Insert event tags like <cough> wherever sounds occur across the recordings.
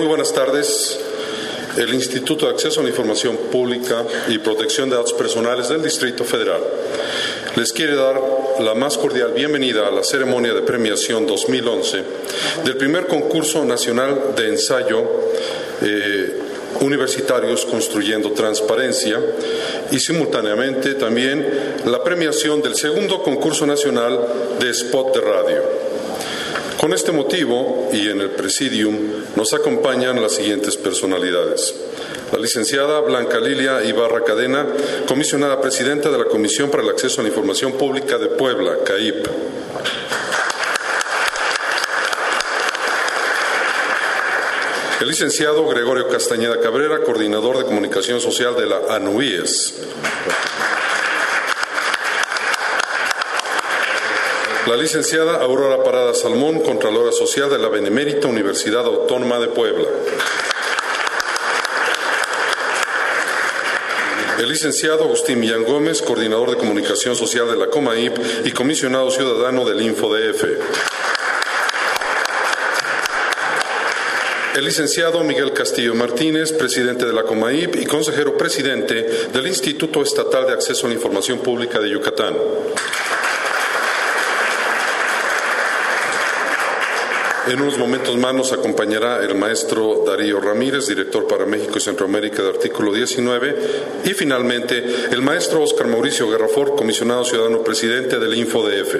Muy buenas tardes. El Instituto de Acceso a la Información Pública y Protección de Datos Personales del Distrito Federal les quiere dar la más cordial bienvenida a la ceremonia de premiación 2011 del primer concurso nacional de ensayo eh, universitarios construyendo transparencia y simultáneamente también la premiación del segundo concurso nacional de spot de radio. Con este motivo y en el presidium nos acompañan las siguientes personalidades. La licenciada Blanca Lilia Ibarra Cadena, comisionada presidenta de la Comisión para el Acceso a la Información Pública de Puebla, CAIP. El licenciado Gregorio Castañeda Cabrera, coordinador de comunicación social de la ANUIES. La licenciada Aurora Parada Salmón, Contralora Social de la Benemérita Universidad Autónoma de Puebla. El licenciado Agustín Millán Gómez, Coordinador de Comunicación Social de la COMAIP y Comisionado Ciudadano del InfoDF. El licenciado Miguel Castillo Martínez, presidente de la COMAIP y consejero presidente del Instituto Estatal de Acceso a la Información Pública de Yucatán. En unos momentos más nos acompañará el maestro Darío Ramírez, director para México y Centroamérica de Artículo 19, y finalmente el maestro Oscar Mauricio Guerrafort, comisionado ciudadano presidente del InfoDF.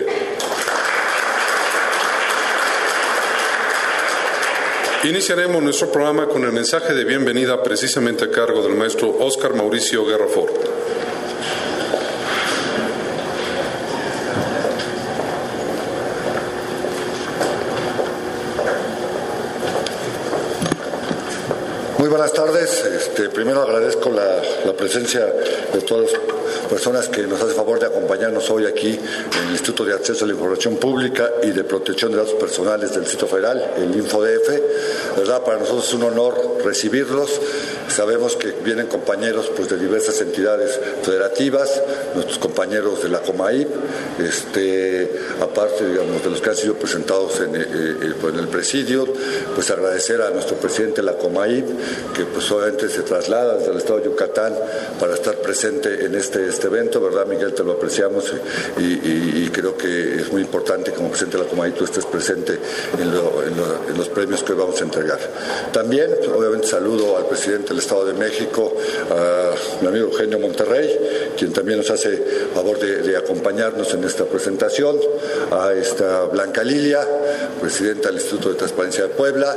Iniciaremos nuestro programa con el mensaje de bienvenida precisamente a cargo del maestro Oscar Mauricio Guerrafort. Buenas tardes. Este, primero agradezco la, presencia de todas las personas que nos hacen favor de acompañarnos hoy aquí en el Instituto de Acceso a la Información Pública y de Protección de Datos Personales del Distrito Federal, el InfoDF. ¿verdad? Para nosotros es un honor recibirlos. Sabemos que vienen compañeros pues, de diversas entidades federativas, nuestros compañeros de la COMAIP, este, aparte digamos, de los que han sido presentados en, eh, eh, en el presidio, pues agradecer a nuestro presidente de la COMAIP, que pues obviamente se traslada desde el estado de Yucatán para estar presente en este, este evento, ¿verdad Miguel? Te lo apreciamos y, creo que es muy importante como presidente de la Comunidad tú estés presente en, los premios que hoy vamos a entregar. También, obviamente, saludo al presidente del Estado de México, a mi amigo Eugenio Monterrey, quien también nos hace favor de, acompañarnos en esta presentación, a esta Blanca Lilia, presidenta del Instituto de Transparencia de Puebla,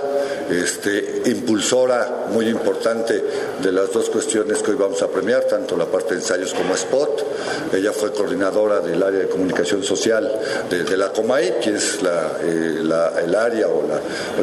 este, impulsora muy importante de las dos cuestiones que hoy vamos a premiar, tanto la parte de ensayos como spot. Ella fue coordinadora del área de comunicación social de, la COMAI, que es eh, el área o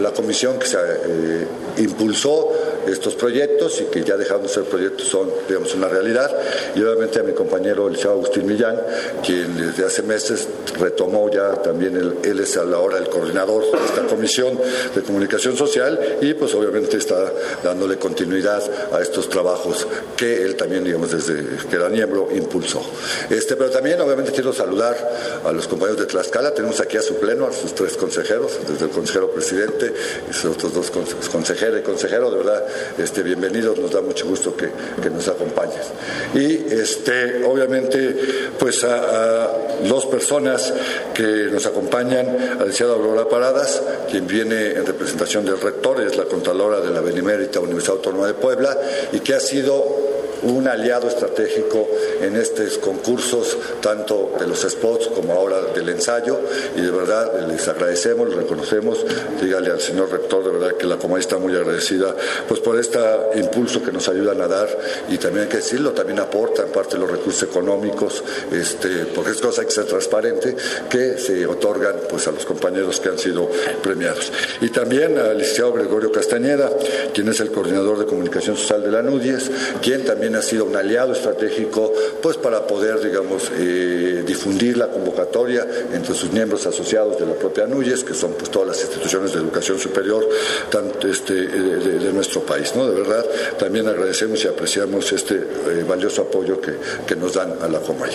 la, comisión que se eh, impulsó estos proyectos y que ya dejaron de ser proyectos, son, digamos, una realidad. Y obviamente a mi compañero el Agustín Millán, quien desde hace meses retomó ya también, él es a la hora el coordinador de esta comisión de comunicación social y pues obviamente está dándole continuidad a estos trabajos que él también, digamos, desde que era miembro, impulsó. Este, pero también obviamente quiero saludar a los compañeros de Tlaxcala, tenemos aquí a su pleno, a sus tres consejeros, desde el consejero presidente y sus otros dos consejeros y consejero, de verdad este, bienvenidos, nos da mucho gusto que, nos acompañes. Y este, obviamente, pues a, dos personas que nos acompañan, al licenciado Aurora Paradas, quien viene en representación del rector, es la Contralora de la Benemérita Universidad Autónoma de Puebla, y que ha sido un aliado estratégico en estos concursos, tanto de los spots como ahora del ensayo, y de verdad les agradecemos, les reconocemos, dígale al señor rector, de verdad que la Comay está muy agradecida, pues por este impulso que nos ayudan a dar, y también hay que decirlo, también aportan parte de los recursos económicos, este, porque es cosa que ser transparente, que se otorgan pues a los compañeros que han sido premiados. Y también al licenciado Gregorio Castañeda, quien es el coordinador de comunicación social de la NUDIES, quien también ha sido un aliado estratégico pues para poder, digamos, eh, difundir la convocatoria entre sus miembros asociados de la propia NUYES, que son pues todas las instituciones de educación superior tanto este, eh, de, nuestro país. ¿no? De verdad, también agradecemos y apreciamos este eh, valioso apoyo que, que, nos dan a la Comay.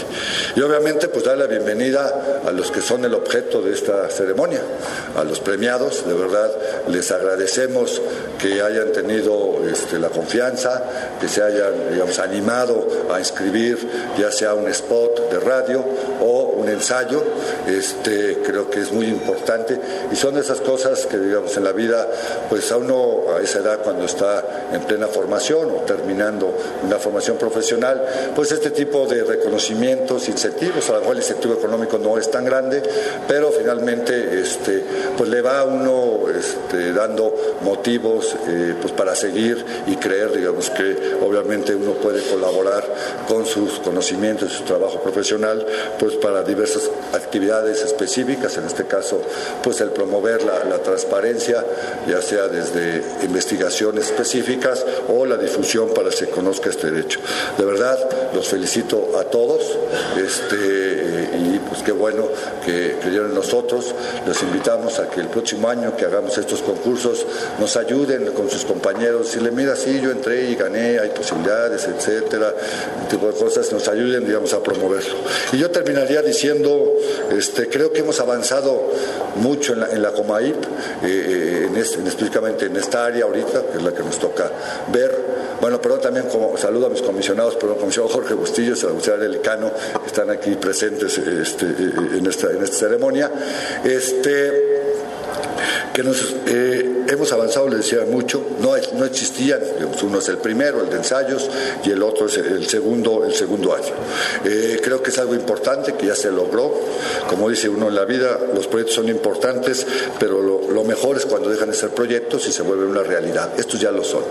Y obviamente, pues dar la bienvenida a los que son el objeto de esta ceremonia, a los premiados, de verdad, les agradecemos que hayan tenido este, la confianza, que se hayan digamos, animado a inscribir ya sea un spot de radio o un ensayo. Este, creo que es muy importante y son esas cosas que digamos en la vida, pues a uno a esa edad cuando está en plena formación o terminando una formación profesional, pues este tipo de reconocimientos, incentivos, a lo mejor el incentivo económico no es tan grande, pero finalmente este, pues le va a uno este, dando motivos eh, pues para seguir y creer, digamos que obviamente uno puede colaborar con sus conocimientos su trabajo profesional, pues para diversas actividades específicas, en este caso, pues el promover la, transparencia, ya sea desde investigaciones específicas o la difusión para que se conozca este derecho. De verdad, los felicito a todos este, y pues qué bueno que creyeron en nosotros. Los invitamos a que el próximo año que hagamos estos concursos nos ayuden con sus compañeros, decirle, mira, sí, yo entré y gané, hay posibilidades, etcétera, tipo de cosas, nos ayuden, digamos, a promoverlo. Y yo terminaría diciendo, este, creo que hemos avanzado mucho en la, en la Comaip, eh, este, específicamente en esta área ahorita, que es la que nos toca ver. Bueno, perdón, también como saludo a mis comisionados, perdón, comisionado Jorge Bustillo y a la comisionada Elicano, que están aquí presentes este, en, esta, en esta ceremonia. Este, que nos eh, hemos avanzado, le decía mucho, no, no existían, uno es el primero, el de ensayos, y el otro es el segundo, el segundo año. Eh, creo que es algo importante que ya se logró. Como dice uno en la vida, los proyectos son importantes, pero lo, mejor es cuando dejan de ser proyectos y se vuelven una realidad. Estos ya lo son.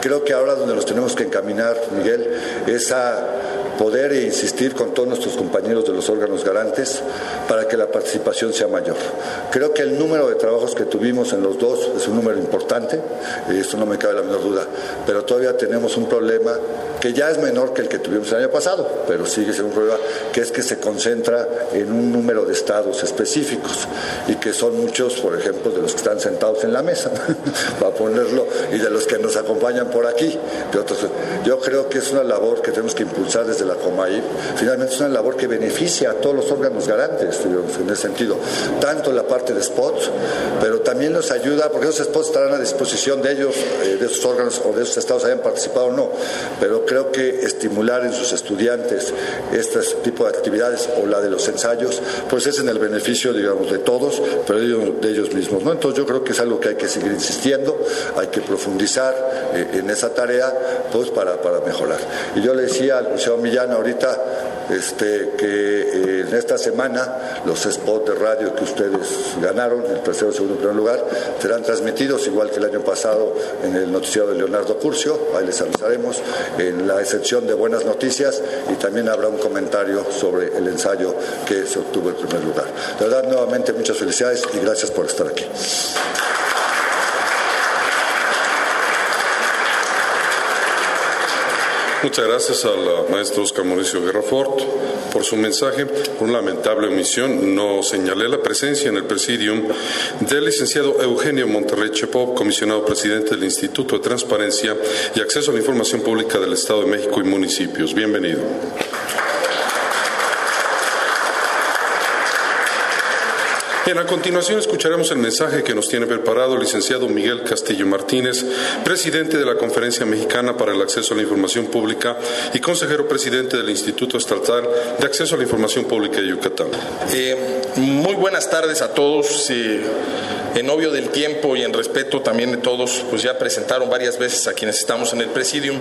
Creo que ahora donde los tenemos que encaminar, Miguel, es a poder e insistir con todos nuestros compañeros de los órganos garantes para que la participación sea mayor. Creo que el número de trabajos que tuvimos en los dos es un número importante, y esto no me cabe la menor duda, pero todavía tenemos un problema que ya es menor que el que tuvimos el año pasado, pero sigue siendo un problema que es que se concentra en un número de estados específicos y que son muchos, por ejemplo, de los que están sentados en la mesa, <laughs> para ponerlo, y de los que nos acompañan por aquí. Yo creo que es una labor que tenemos que impulsar desde la Comaip. Finalmente es una labor que beneficia a todos los órganos garantes, digamos, en ese sentido, tanto la parte de spots, pero también nos ayuda, porque esos spots estarán a disposición de ellos, eh, de esos órganos o de esos estados hayan participado o no, pero creo que estimular en sus estudiantes este tipo de actividades o la de los ensayos, pues es en el beneficio, digamos, de todos, pero de ellos mismos. ¿no? Entonces yo creo que es algo que hay que seguir insistiendo, hay que profundizar eh, en esa tarea, pues para, para mejorar. Y yo le decía al Museo Millán ahorita este, que eh, en esta semana los spots de radio que ustedes ganaron, el tercero, segundo y primer lugar, serán transmitidos igual que el año pasado en el noticiero de Leonardo Curcio, ahí les avisaremos, en la excepción de buenas noticias y también habrá un comentario sobre el ensayo que se obtuvo en primer lugar. De verdad, nuevamente muchas felicidades y gracias por estar aquí. Muchas gracias al maestro Oscar Mauricio Guerrafort por su mensaje. Por una lamentable omisión, no señalé la presencia en el presidium del licenciado Eugenio Monterrey Chepop, comisionado presidente del Instituto de Transparencia y Acceso a la Información Pública del Estado de México y municipios. Bienvenido. Bien, a continuación escucharemos el mensaje que nos tiene preparado el licenciado Miguel Castillo Martínez, presidente de la Conferencia Mexicana para el Acceso a la Información Pública y consejero presidente del Instituto Estatal de Acceso a la Información Pública de Yucatán. Eh, muy buenas tardes a todos. En obvio del tiempo y en respeto también de todos, pues ya presentaron varias veces a quienes estamos en el presidium.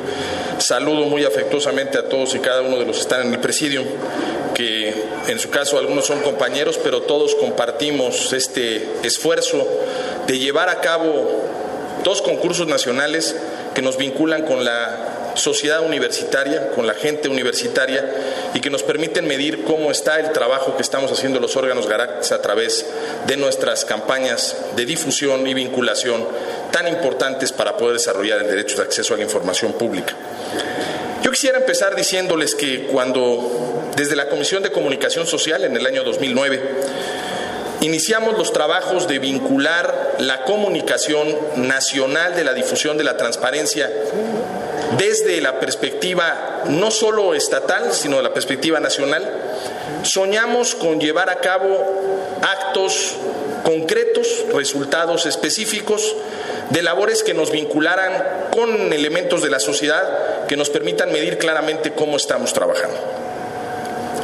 Saludo muy afectuosamente a todos y cada uno de los que están en el presidium, que en su caso algunos son compañeros, pero todos compartimos este esfuerzo de llevar a cabo dos concursos nacionales que nos vinculan con la sociedad universitaria, con la gente universitaria y que nos permiten medir cómo está el trabajo que estamos haciendo los órganos Garax a través de nuestras campañas de difusión y vinculación tan importantes para poder desarrollar el derecho de acceso a la información pública. Yo quisiera empezar diciéndoles que cuando desde la Comisión de Comunicación Social en el año 2009 iniciamos los trabajos de vincular la comunicación nacional de la difusión de la transparencia desde la perspectiva no solo estatal, sino de la perspectiva nacional, soñamos con llevar a cabo actos concretos, resultados específicos de labores que nos vincularan con elementos de la sociedad que nos permitan medir claramente cómo estamos trabajando.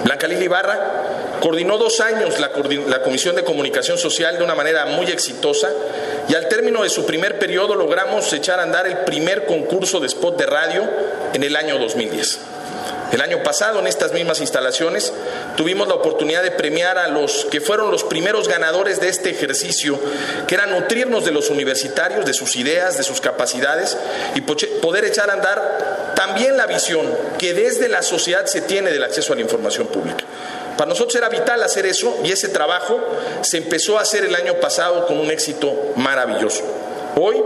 Blanca Lili Ibarra coordinó dos años la, la, Comisión de Comunicación Social de una manera muy exitosa y al término de su primer periodo logramos echar a andar el primer concurso de spot de radio en el año 2010. El año pasado, en estas mismas instalaciones, tuvimos la oportunidad de premiar a los que fueron los primeros ganadores de este ejercicio, que era nutrirnos de los universitarios, de sus ideas, de sus capacidades y poder echar a andar también la visión que desde la sociedad se tiene del acceso a la información pública. Para nosotros era vital hacer eso y ese trabajo se empezó a hacer el año pasado con un éxito maravilloso. Hoy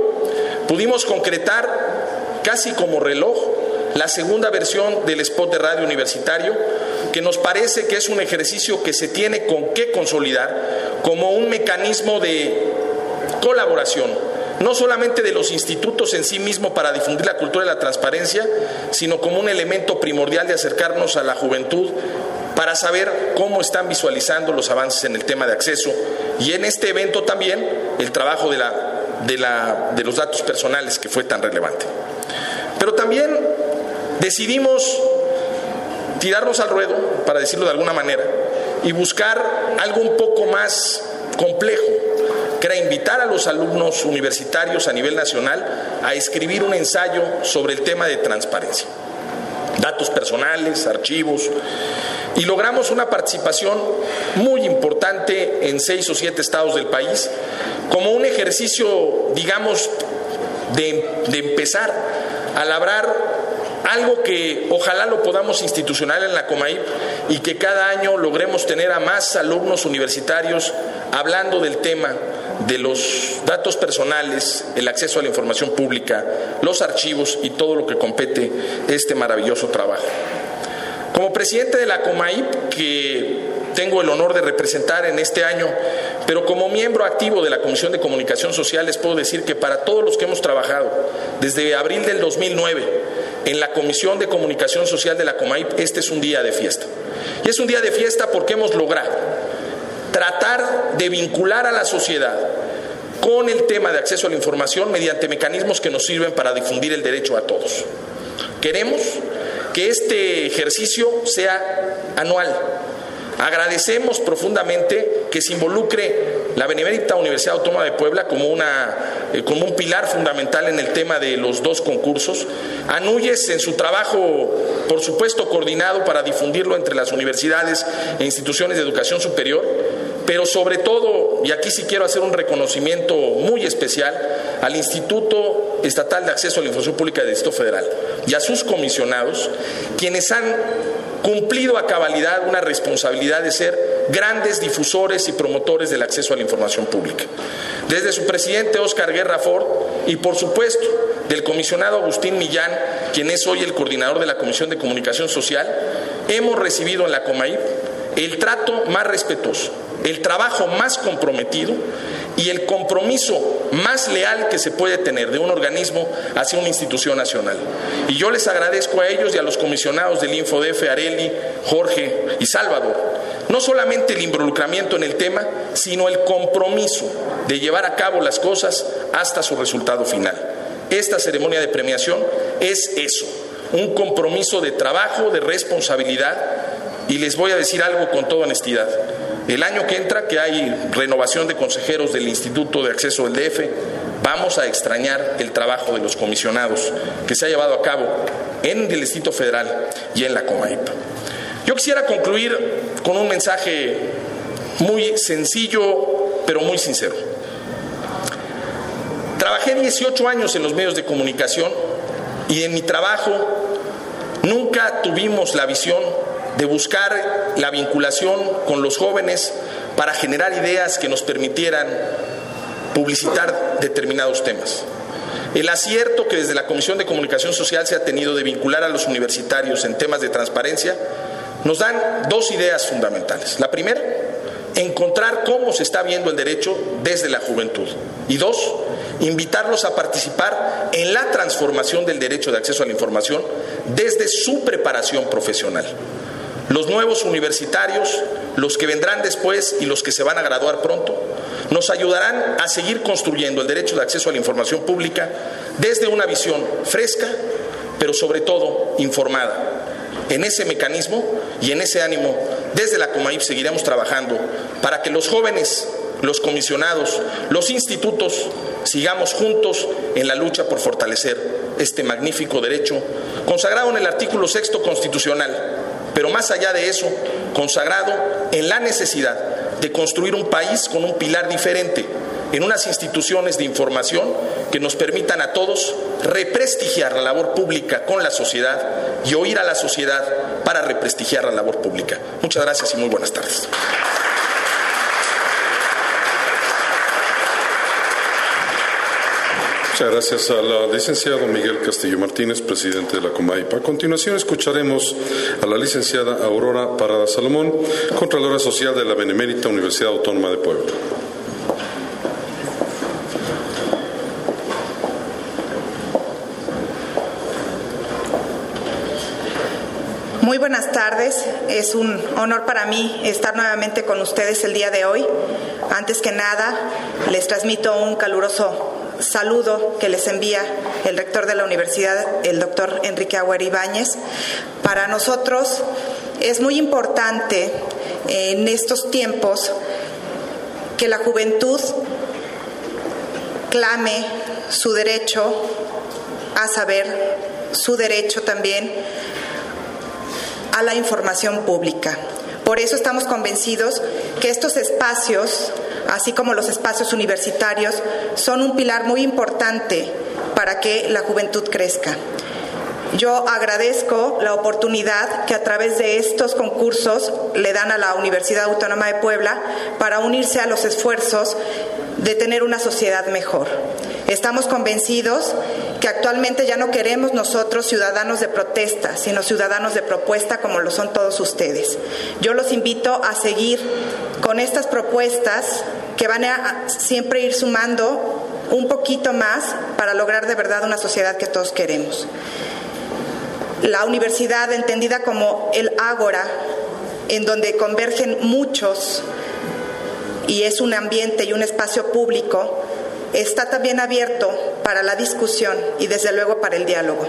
pudimos concretar casi como reloj la segunda versión del spot de radio universitario, que nos parece que es un ejercicio que se tiene con qué consolidar como un mecanismo de colaboración, no solamente de los institutos en sí mismo para difundir la cultura de la transparencia, sino como un elemento primordial de acercarnos a la juventud para saber cómo están visualizando los avances en el tema de acceso y en este evento también el trabajo de, la, de, la, de los datos personales que fue tan relevante. Pero también decidimos tirarnos al ruedo, para decirlo de alguna manera, y buscar algo un poco más complejo, que era invitar a los alumnos universitarios a nivel nacional a escribir un ensayo sobre el tema de transparencia. Datos personales, archivos, y logramos una participación muy importante en seis o siete estados del país, como un ejercicio, digamos, de, de empezar a labrar algo que ojalá lo podamos institucional en la Comaip y que cada año logremos tener a más alumnos universitarios hablando del tema de los datos personales, el acceso a la información pública, los archivos y todo lo que compete este maravilloso trabajo. Como presidente de la Comaip, que tengo el honor de representar en este año, pero como miembro activo de la Comisión de Comunicación Social les puedo decir que para todos los que hemos trabajado desde abril del 2009 en la Comisión de Comunicación Social de la Comaip, este es un día de fiesta. Y es un día de fiesta porque hemos logrado tratar de vincular a la sociedad con el tema de acceso a la información mediante mecanismos que nos sirven para difundir el derecho a todos. Queremos que este ejercicio sea anual, Agradecemos profundamente que se involucre la Benemérita Universidad Autónoma de Puebla como, una, eh, como un pilar fundamental en el tema de los dos concursos. Anuyes en su trabajo, por supuesto, coordinado para difundirlo entre las universidades e instituciones de educación superior, pero sobre todo, y aquí sí quiero hacer un reconocimiento muy especial, al Instituto Estatal de Acceso a la Información Pública del Distrito Federal y a sus comisionados, quienes han cumplido a cabalidad una responsabilidad de ser grandes difusores y promotores del acceso a la información pública. Desde su presidente Oscar Guerra Ford y por supuesto del comisionado Agustín Millán, quien es hoy el coordinador de la Comisión de Comunicación Social, hemos recibido en la COMAIP el trato más respetuoso, el trabajo más comprometido y el compromiso más leal que se puede tener de un organismo hacia una institución nacional. Y yo les agradezco a ellos y a los comisionados del InfoDF, Areli, Jorge y Salvador, no solamente el involucramiento en el tema, sino el compromiso de llevar a cabo las cosas hasta su resultado final. Esta ceremonia de premiación es eso, un compromiso de trabajo, de responsabilidad, y les voy a decir algo con toda honestidad. El año que entra, que hay renovación de consejeros del Instituto de Acceso del DF, vamos a extrañar el trabajo de los comisionados que se ha llevado a cabo en el Distrito Federal y en la Comaip. Yo quisiera concluir con un mensaje muy sencillo, pero muy sincero. Trabajé 18 años en los medios de comunicación y en mi trabajo nunca tuvimos la visión de buscar la vinculación con los jóvenes para generar ideas que nos permitieran publicitar determinados temas. El acierto que desde la Comisión de Comunicación Social se ha tenido de vincular a los universitarios en temas de transparencia nos dan dos ideas fundamentales. La primera, encontrar cómo se está viendo el derecho desde la juventud. Y dos, invitarlos a participar en la transformación del derecho de acceso a la información desde su preparación profesional los nuevos universitarios, los que vendrán después y los que se van a graduar pronto, nos ayudarán a seguir construyendo el derecho de acceso a la información pública desde una visión fresca, pero sobre todo informada. En ese mecanismo y en ese ánimo, desde la Comaip seguiremos trabajando para que los jóvenes, los comisionados, los institutos, sigamos juntos en la lucha por fortalecer este magnífico derecho consagrado en el artículo sexto constitucional, pero más allá de eso, consagrado en la necesidad de construir un país con un pilar diferente, en unas instituciones de información que nos permitan a todos represtigiar la labor pública con la sociedad y oír a la sociedad para represtigiar la labor pública. Muchas gracias y muy buenas tardes. Muchas gracias al licenciado Miguel Castillo Martínez, presidente de la Comaipa. A continuación escucharemos a la licenciada Aurora Parada Salomón, Contralora Social de la Benemérita Universidad Autónoma de Puebla. Muy buenas tardes, es un honor para mí estar nuevamente con ustedes el día de hoy. Antes que nada, les transmito un caluroso saludo que les envía el rector de la universidad, el doctor Enrique Agüer Ibáñez. Para nosotros es muy importante en estos tiempos que la juventud clame su derecho a saber, su derecho también a la información pública. Por eso estamos convencidos que estos espacios, así como los espacios universitarios, son un pilar muy importante para que la juventud crezca. Yo agradezco la oportunidad que a través de estos concursos le dan a la Universidad Autónoma de Puebla para unirse a los esfuerzos de tener una sociedad mejor. Estamos convencidos que actualmente ya no queremos nosotros ciudadanos de protesta, sino ciudadanos de propuesta como lo son todos ustedes. Yo los invito a seguir con estas propuestas que van a siempre ir sumando un poquito más para lograr de verdad una sociedad que todos queremos. La universidad, entendida como el ágora, en donde convergen muchos y es un ambiente y un espacio público, está también abierto para la discusión y desde luego para el diálogo.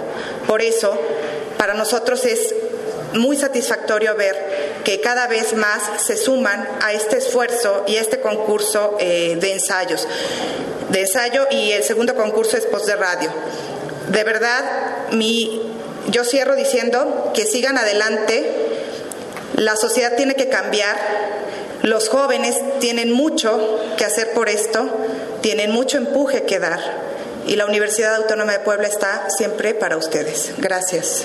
Por eso, para nosotros es muy satisfactorio ver que cada vez más se suman a este esfuerzo y este concurso eh, de ensayos, de ensayo y el segundo concurso es post de radio. De verdad, mi, yo cierro diciendo que sigan adelante, la sociedad tiene que cambiar, los jóvenes tienen mucho que hacer por esto, tienen mucho empuje que dar y la Universidad Autónoma de Puebla está siempre para ustedes. Gracias.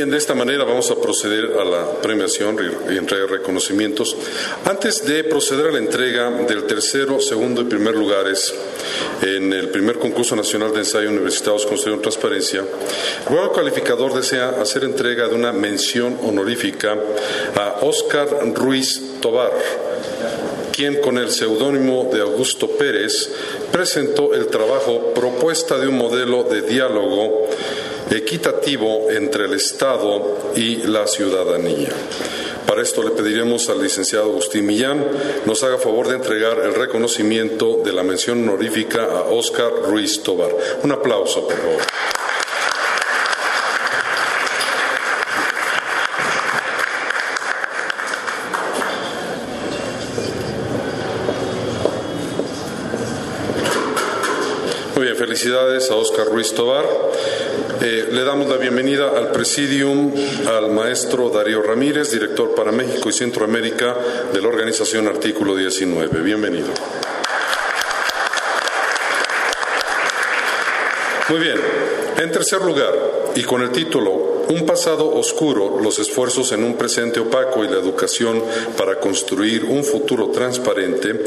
Bien, de esta manera vamos a proceder a la premiación y entrega de reconocimientos. Antes de proceder a la entrega del tercero, segundo y primer lugares en el primer concurso nacional de ensayo universitarios construyendo transparencia, el jurado calificador desea hacer entrega de una mención honorífica a Óscar Ruiz Tobar quien con el seudónimo de Augusto Pérez presentó el trabajo Propuesta de un modelo de diálogo equitativo entre el Estado y la ciudadanía. Para esto le pediremos al licenciado Agustín Millán nos haga favor de entregar el reconocimiento de la mención honorífica a Óscar Ruiz Tobar. Un aplauso, por favor. Muy bien, felicidades a Óscar Ruiz Tobar. Eh, le damos la bienvenida al presidium al maestro Darío Ramírez, director para México y Centroamérica de la organización Artículo 19. Bienvenido. Muy bien. En tercer lugar, y con el título Un pasado oscuro, los esfuerzos en un presente opaco y la educación para construir un futuro transparente,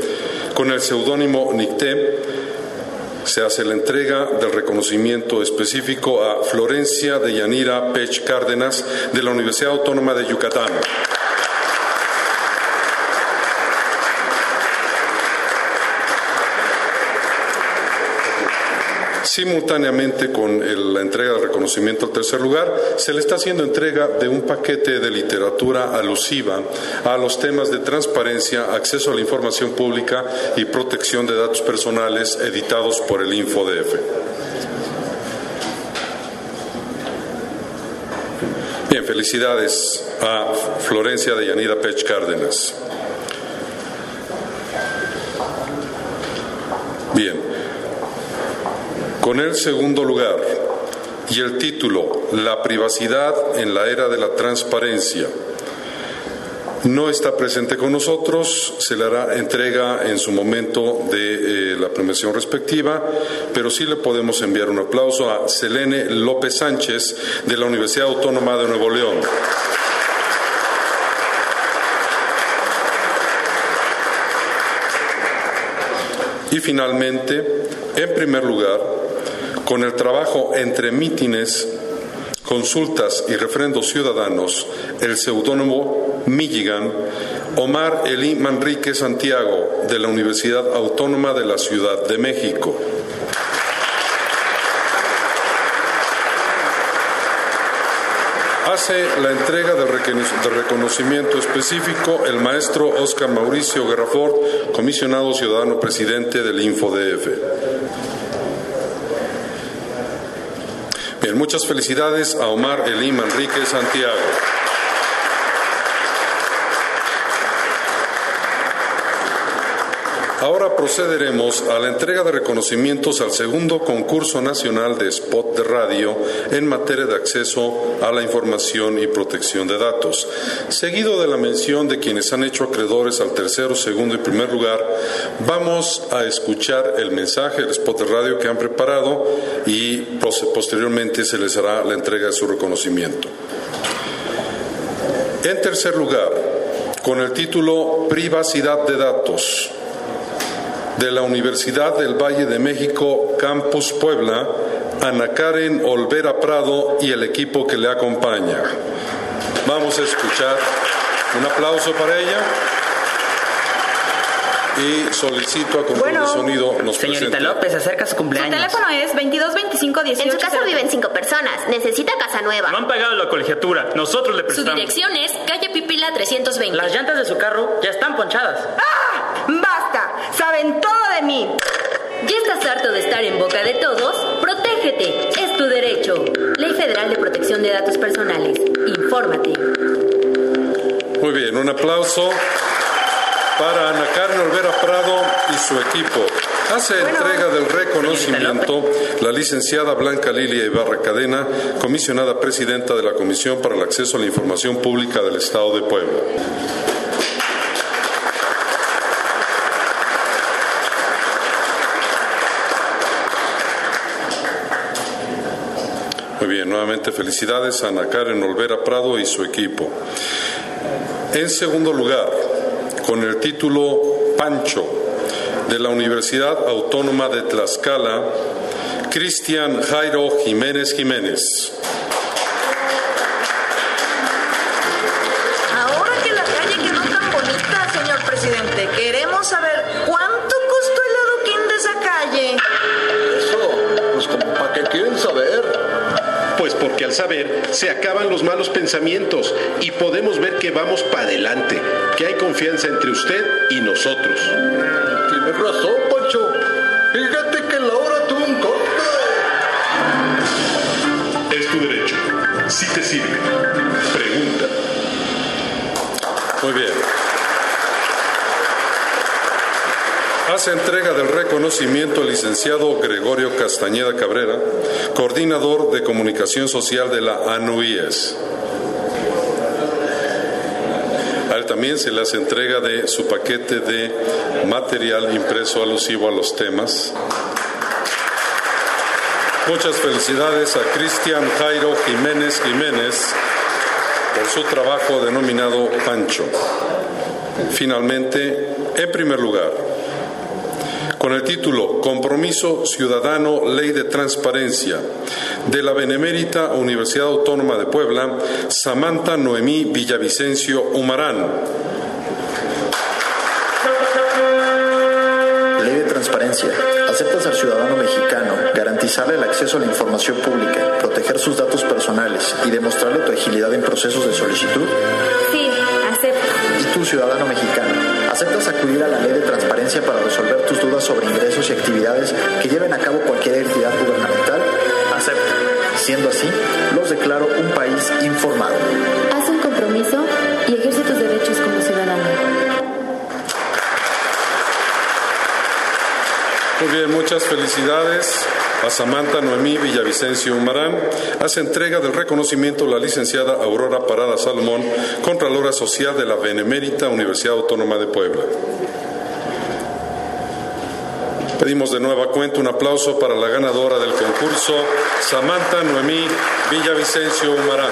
con el seudónimo NICTE, se hace la entrega del reconocimiento específico a Florencia de Yanira Pech Cárdenas de la Universidad Autónoma de Yucatán. Simultáneamente con la entrega de reconocimiento al tercer lugar, se le está haciendo entrega de un paquete de literatura alusiva a los temas de transparencia, acceso a la información pública y protección de datos personales editados por el InfoDF. Bien, felicidades a Florencia de Yanida Pech Cárdenas. Bien, con el segundo lugar y el título La privacidad en la era de la transparencia no está presente con nosotros, se le hará entrega en su momento de eh, la premiación respectiva, pero sí le podemos enviar un aplauso a Selene López Sánchez de la Universidad Autónoma de Nuevo León. Y finalmente, en primer lugar, con el trabajo entre mítines, consultas y referendos ciudadanos, el seudónimo Michigan, Omar Elí Manrique Santiago, de la Universidad Autónoma de la Ciudad de México. Hace la entrega de reconocimiento específico el maestro Oscar Mauricio Guerrafort, comisionado ciudadano presidente del InfoDF. Muchas felicidades a Omar Elí Manrique Santiago. Ahora procederemos a la entrega de reconocimientos al segundo concurso nacional de spot de radio en materia de acceso a la información y protección de datos. Seguido de la mención de quienes han hecho acreedores al tercero, segundo y primer lugar, vamos a escuchar el mensaje, el spot de radio que han preparado y posteriormente se les hará la entrega de su reconocimiento. En tercer lugar, con el título Privacidad de Datos de la Universidad del Valle de México, Campus Puebla, Ana Karen Olvera Prado y el equipo que le acompaña. Vamos a escuchar un aplauso para ella y solicito a control de sonido nos Señorita López, acerca su cumpleaños. Su teléfono es 2225 En su casa viven cinco personas. Necesita casa nueva. No han pagado la colegiatura. Nosotros le prestamos. Su dirección es calle Pipila 320. Las llantas de su carro ya están ponchadas. ¡Ah! ¡Basta! Saben todo de mí. ¿Ya estás harto de estar en boca de todos? Protégete. Es tu derecho. Ley Federal de Protección de Datos Personales. Infórmate. Muy bien, un aplauso para Ana Carmen Olvera Prado y su equipo. Hace entrega del reconocimiento la licenciada Blanca Lilia Ibarra Cadena, comisionada presidenta de la Comisión para el Acceso a la Información Pública del Estado de Puebla. Muy bien, nuevamente felicidades a Ana Karen Olvera Prado y su equipo. En segundo lugar, con el título Pancho de la Universidad Autónoma de Tlaxcala, Cristian Jairo Jiménez Jiménez. Al saber se acaban los malos pensamientos y podemos ver que vamos para adelante, que hay confianza entre usted y nosotros. Tienes razón, Pancho. Fíjate que la hora tuvo un corte. Es tu derecho. Si te sirve. Pregunta. Muy bien. Hace entrega del reconocimiento el licenciado Gregorio Castañeda Cabrera, coordinador de comunicación social de la ANUIES. A él también se le hace entrega de su paquete de material impreso alusivo a los temas. Muchas felicidades a Cristian Jairo Jiménez Jiménez por su trabajo denominado Pancho. Finalmente, en primer lugar, con el título Compromiso Ciudadano Ley de Transparencia de la Benemérita Universidad Autónoma de Puebla, Samantha Noemí Villavicencio Humarán. Ley de transparencia. Aceptas al ciudadano mexicano garantizarle el acceso a la información pública, proteger sus datos personales y demostrarle tu agilidad en procesos de solicitud? Sí, acepto. ¿Y tú, ciudadano mexicano, aceptas acudir a la ley de transparencia para resolver tus dudas sobre ingresos y actividades que lleven a cabo cualquier entidad gubernamental? Acepto. Siendo así, los declaro un país informado. Haz un compromiso y ejerce tus derechos como ciudadano. Muy bien, muchas felicidades a Samantha Noemí Villavicencio Humarán. Hace entrega del reconocimiento la licenciada Aurora Parada Salomón, Contralora Social de la Benemérita Universidad Autónoma de Puebla. Pedimos de nueva cuenta un aplauso para la ganadora del concurso, Samantha Noemí Villavicencio Humarán.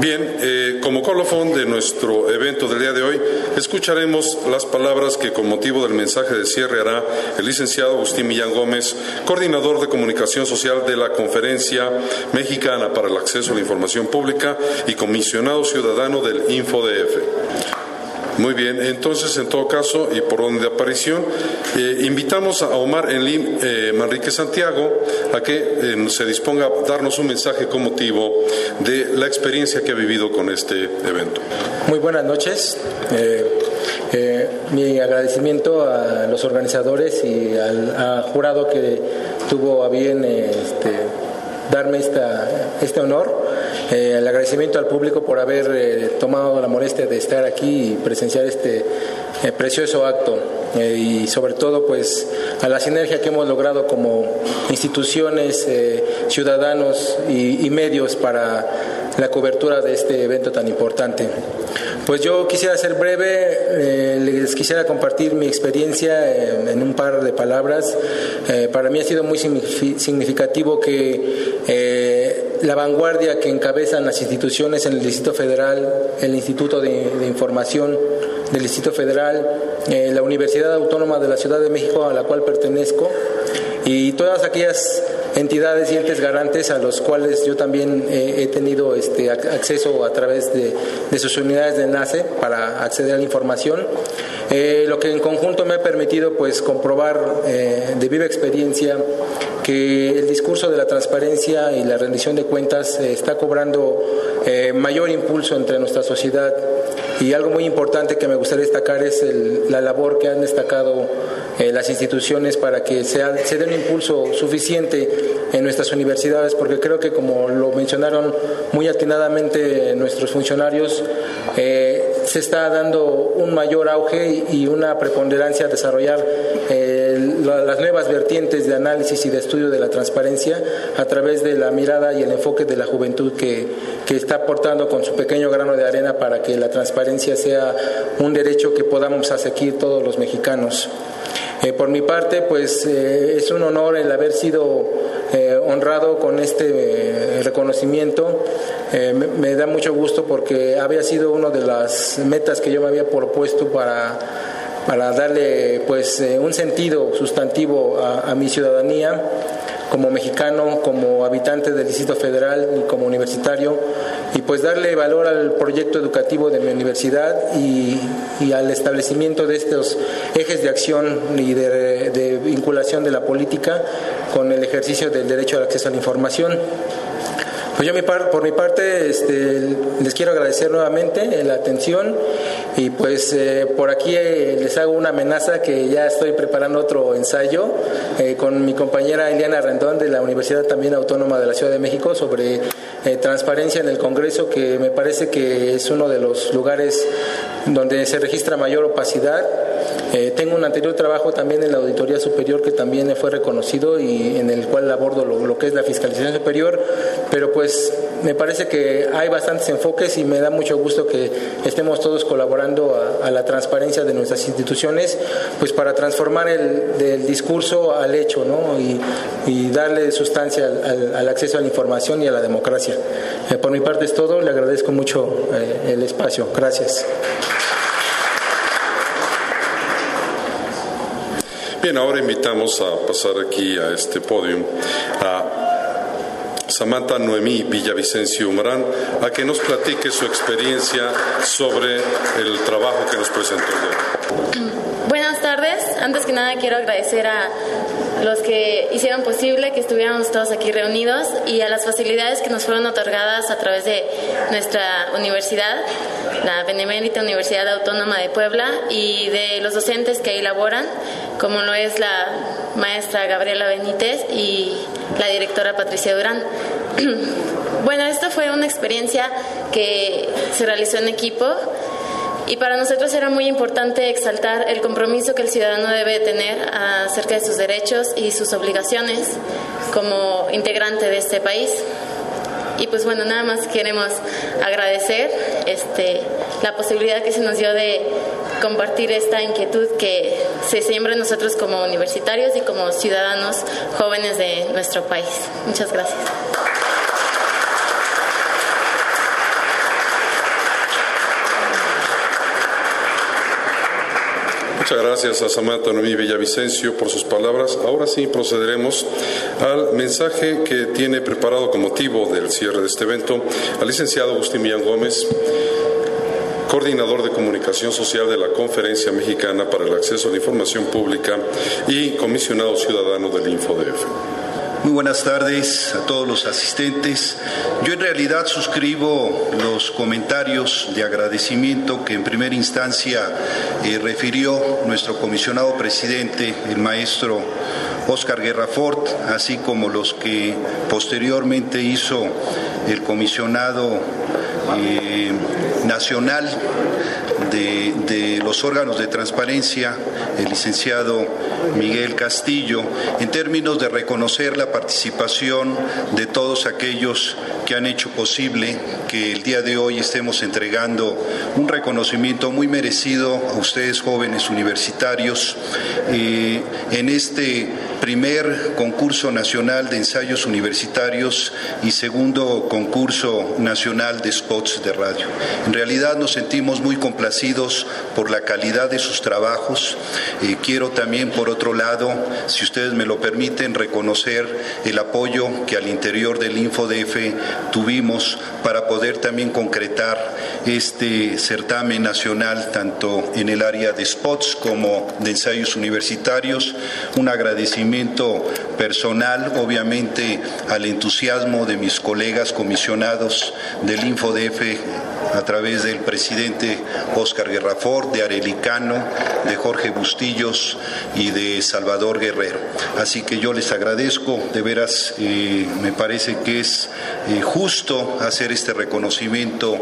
Bien, eh, como colofón de nuestro evento del día de hoy, escucharemos las palabras que con motivo del mensaje de cierre hará el licenciado Agustín Millán Gómez, coordinador de comunicación social de la Conferencia Mexicana para el Acceso a la Información Pública y comisionado ciudadano del InfoDF. Muy bien, entonces en todo caso y por orden de aparición, eh, invitamos a Omar Enlim eh, Manrique Santiago a que eh, se disponga a darnos un mensaje con motivo de la experiencia que ha vivido con este evento. Muy buenas noches. Eh, eh, mi agradecimiento a los organizadores y al a jurado que tuvo a bien este, darme esta, este honor. Eh, el agradecimiento al público por haber eh, tomado la molestia de estar aquí y presenciar este eh, precioso acto eh, y sobre todo pues a la sinergia que hemos logrado como instituciones, eh, ciudadanos y, y medios para la cobertura de este evento tan importante. Pues yo quisiera ser breve, eh, les quisiera compartir mi experiencia en un par de palabras. Eh, para mí ha sido muy signifi- significativo que eh, la vanguardia que encabezan las instituciones en el Distrito Federal, el Instituto de, Información del Distrito Federal, eh, la Universidad Autónoma de la Ciudad de México a la cual pertenezco y todas aquellas entidades y entes garantes a los cuales yo también eh, he tenido este ac- acceso a través de, de sus unidades de enlace para acceder a la información, Eh, lo que en conjunto me ha permitido pues comprobar de viva experiencia que el discurso de la transparencia y la rendición de cuentas eh, está cobrando eh, mayor impulso entre nuestra sociedad. Y algo muy importante que me gustaría destacar es el- la labor que han destacado eh, las instituciones para que sea- se dé un impulso suficiente en nuestras universidades, porque creo que como lo mencionaron muy atinadamente nuestros funcionarios, se está dando un mayor auge y una preponderancia a desarrollar eh, la- las nuevas vertientes de análisis y de estudio de la transparencia a través de la mirada y el enfoque de la juventud que, que está aportando con su pequeño grano de arena para que la transparencia sea un derecho que podamos aseguir todos los mexicanos. Eh, por mi parte, pues eh, es un honor el haber sido eh, honrado con este eh, reconocimiento. Eh, me, me da mucho gusto porque había sido una de las metas que yo me había propuesto para, para darle pues eh, un sentido sustantivo a, mi ciudadanía como mexicano, como habitante del Distrito Federal y como universitario, y pues darle valor al proyecto educativo de mi universidad y, y al establecimiento de estos ejes de acción y de, de vinculación de la política con el ejercicio del derecho al acceso a la información. Pues yo por mi parte este, les quiero agradecer nuevamente la atención y pues eh, por aquí eh, les hago una amenaza que ya estoy preparando otro ensayo eh, con mi compañera Eliana Rendón de la Universidad también Autónoma de la Ciudad de México sobre transparencia en el Congreso que me parece que es uno de los lugares donde se registra mayor opacidad. Eh, tengo un anterior trabajo también en la Auditoría Superior que también fue reconocido y en el cual abordo lo, que es la fiscalización superior, pero pues me parece que hay bastantes enfoques y me da mucho gusto que estemos todos colaborando a, la transparencia de nuestras instituciones, pues para transformar el del discurso al hecho, ¿no? Y, darle sustancia al acceso a la información y a la democracia. Eh, por mi parte es todo, le agradezco mucho eh, el espacio. Gracias. Bien, ahora invitamos a pasar aquí a este podio a Samantha Noemí Villavicencio Humarán a que nos platique su experiencia sobre el trabajo que nos presentó. Buenas tardes. Antes que nada quiero agradecer a los que hicieron posible que estuviéramos todos aquí reunidos y a las facilidades que nos fueron otorgadas a través de nuestra universidad, la Benemérita Universidad Autónoma de Puebla, y de los docentes que ahí laboran, como lo es la maestra Gabriela Benítez y la directora Patricia Durán. <clears throat> Bueno, esto fue una experiencia que se realizó en equipo y para nosotros era muy importante exaltar el compromiso que el ciudadano debe tener acerca de sus derechos y sus obligaciones como integrante de este país. Y pues bueno, nada más queremos agradecer este, la posibilidad que se nos dio de compartir esta inquietud que se siembra en nosotros como universitarios y como ciudadanos jóvenes de nuestro país. Muchas gracias. Muchas gracias a Samantha Noemí Villavicencio por sus palabras. Ahora sí procederemos al mensaje que tiene preparado con motivo del cierre de este evento al licenciado Agustín Millán Gómez, coordinador de comunicación social de la Conferencia Mexicana para el Acceso a la Información Pública y comisionado ciudadano del InfoDF. Muy buenas tardes a todos los asistentes. Yo en realidad suscribo los comentarios de agradecimiento que en primera instancia eh, refirió nuestro comisionado presidente, el maestro Oscar Guerrafort, así como los que posteriormente hizo el comisionado eh, nacional de, los órganos de transparencia, el licenciado Miguel Castillo, en términos de reconocer la participación de todos aquellos que han hecho posible que el día de hoy estemos entregando un reconocimiento muy merecido a ustedes jóvenes universitarios eh, en este primer concurso nacional de ensayos universitarios y segundo concurso nacional de spots de radio. En realidad nos sentimos muy complacidos por la calidad de sus trabajos. Eh, quiero también, por otro lado, si ustedes me lo permiten, reconocer el apoyo que al interior del InfoDF tuvimos para poder también concretar este certamen nacional, tanto en el área de spots como de ensayos universitarios. Un agradecimiento personal, obviamente, al entusiasmo de mis colegas comisionados del InfoDF a través del presidente Oscar Guerrafort, de Arelicano, de Jorge Bustillos y de Salvador Guerrero. Así que yo les agradezco, de veras eh, me parece que es eh, justo hacer este reconocimiento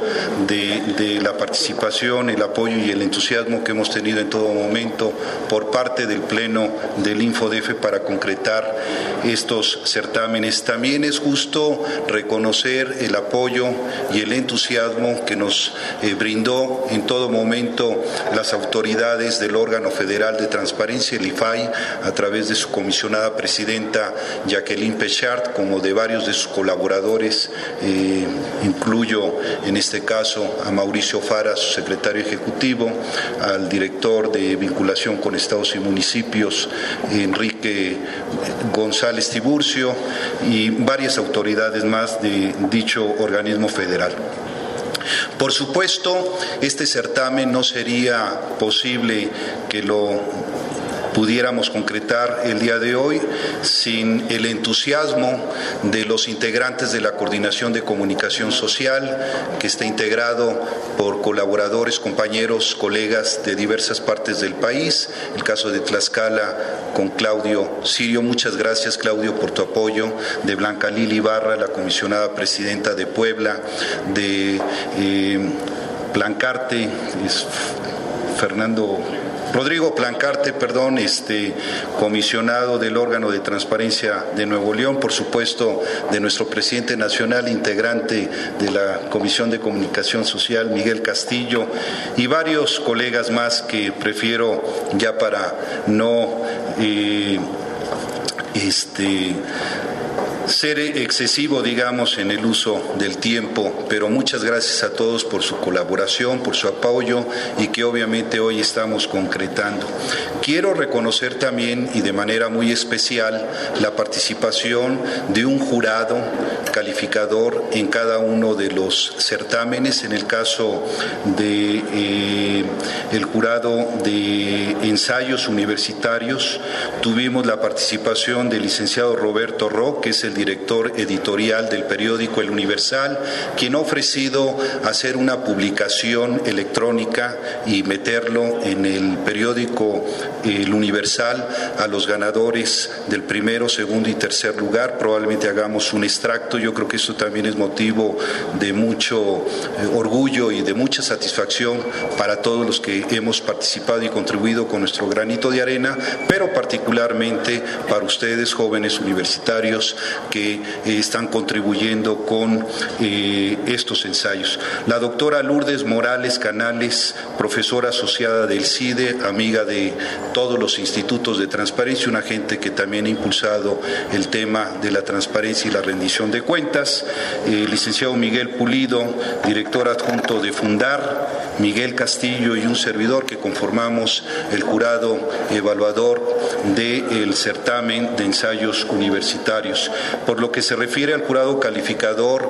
de, la participación, el apoyo y el entusiasmo que hemos tenido en todo momento por parte del Pleno del InfoDF para concretar estos certámenes. También es justo reconocer el apoyo y el entusiasmo que nos eh, brindó en todo momento las autoridades del órgano federal de transparencia, el IFAI, a través de su comisionada presidenta Jacqueline Pechard, como de varios de sus colaboradores, eh, incluyo en este caso a Mauricio Fara, su secretario ejecutivo, al director de vinculación con estados y municipios, Enrique González Tiburcio, y varias autoridades más de dicho organismo federal. Por supuesto, este certamen no sería posible que lo pudiéramos concretar el día de hoy sin el entusiasmo de los integrantes de la Coordinación de Comunicación Social, que está integrado por colaboradores, compañeros, colegas de diversas partes del país. El caso de Tlaxcala con Claudio Sirio. Muchas gracias, Claudio, por tu apoyo. De Blanca Lili Barra, la comisionada presidenta de Puebla, de eh, Blancarte, Fernando Rodrigo Plancarte, perdón, este comisionado del órgano de transparencia de Nuevo León, por supuesto, de nuestro presidente nacional, integrante de la Comisión de Comunicación Social, Miguel Castillo, y varios colegas más que prefiero ya para no eh, este ser excesivo, digamos, en el uso del tiempo, pero muchas gracias a todos por su colaboración, por su apoyo y que obviamente hoy estamos concretando. Quiero reconocer también y de manera muy especial la participación de un jurado calificador en cada uno de los certámenes, en el caso de eh, el jurado de ensayos universitarios, tuvimos la participación del licenciado Roberto Ro, que es el director editorial del periódico El Universal, quien ha ofrecido hacer una publicación electrónica y meterlo en el periódico El Universal a los ganadores del primero, segundo y tercer lugar. Probablemente hagamos un extracto. Yo creo que eso también es motivo de mucho eh, orgullo y de mucha satisfacción para todos los que hemos participado y contribuido con nuestro granito de arena, pero particularmente para ustedes, jóvenes universitarios, que eh, están contribuyendo con eh, estos ensayos. La doctora Lourdes Morales Canales, profesora asociada del CIDE, amiga de todos los institutos de transparencia, una gente que también ha impulsado el tema de la transparencia y la rendición de cuentas. El licenciado Miguel Pulido, director adjunto de Fundar, Miguel Castillo y un servidor que conformamos el jurado evaluador del certamen de ensayos universitarios. Por lo que se refiere al jurado calificador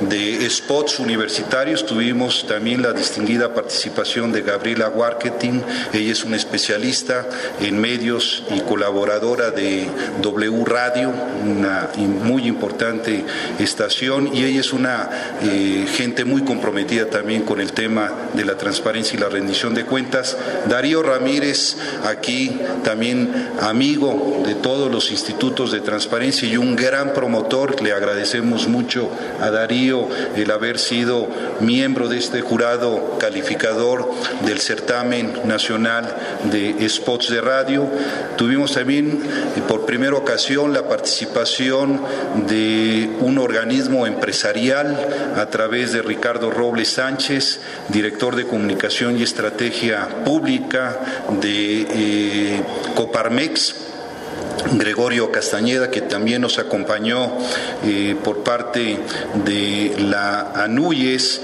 de spots universitarios, tuvimos también la distinguida participación de Gabriela Warketing. Ella es una especialista en medios y colaboradora de W Radio, una muy importante estación, y ella es una eh, gente muy comprometida también con el tema de la transparencia y la rendición de cuentas. Darío Ramírez, aquí también amigo de todos los institutos de transparencia y un gran promotor. Le agradecemos mucho a Darío el haber sido miembro de este jurado calificador del certamen nacional de spots de radio. Tuvimos también eh, por primera ocasión la participación de un organismo empresarial a través de Ricardo Robles Sánchez, director de comunicación y estrategia pública de eh, Coparmex Gregorio Castañeda, que también nos acompañó eh, por parte de la ANUYES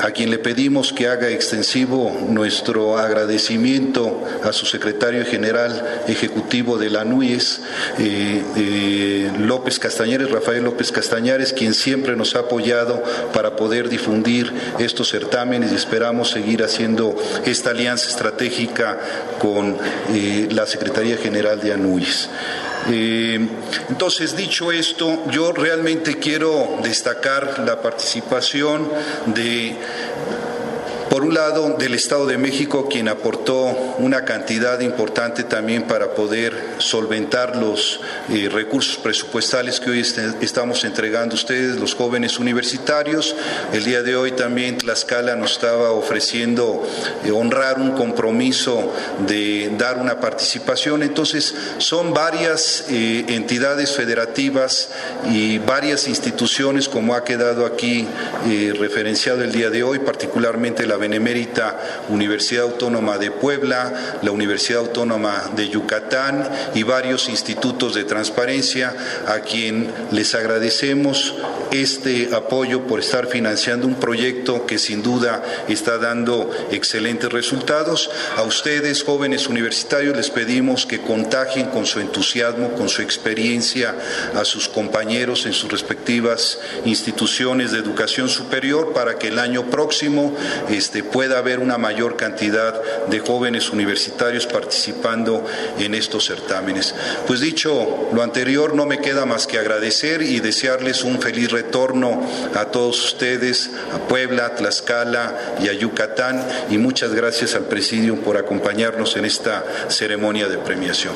a quien le pedimos que haga extensivo nuestro agradecimiento a su secretario general ejecutivo de la ANUYES, eh, López Castañares, Rafael López Castañares, quien siempre nos ha apoyado para poder difundir estos certámenes y esperamos seguir haciendo esta alianza estratégica con eh, la Secretaría General de ANUYES. Eh, entonces, dicho esto, yo realmente quiero destacar la participación de por un lado, del Estado de México, quien aportó una cantidad importante también para poder solventar los eh, recursos presupuestales que hoy este, estamos entregando a ustedes, los jóvenes universitarios. El día de hoy también Tlaxcala nos estaba ofreciendo eh, honrar un compromiso de dar una participación. Entonces, son varias eh, entidades federativas y varias instituciones, como ha quedado aquí referenciado el día de hoy, particularmente la Benemérita Universidad Autónoma de Puebla, la Universidad Autónoma de Yucatán y varios institutos de transparencia, a quien les agradecemos este apoyo por estar financiando un proyecto que sin duda está dando excelentes resultados. A ustedes, jóvenes universitarios, les pedimos que contagien con su entusiasmo, con su experiencia a sus compañeros en sus respectivas instituciones de educación superior para que el año próximo este, este, pueda haber una mayor cantidad de jóvenes universitarios participando en estos certámenes. Pues dicho lo anterior, no me queda más que agradecer y desearles un feliz retorno a todos ustedes, a Puebla, a Tlaxcala y a Yucatán, y muchas gracias al Presidium por acompañarnos en esta ceremonia de premiación.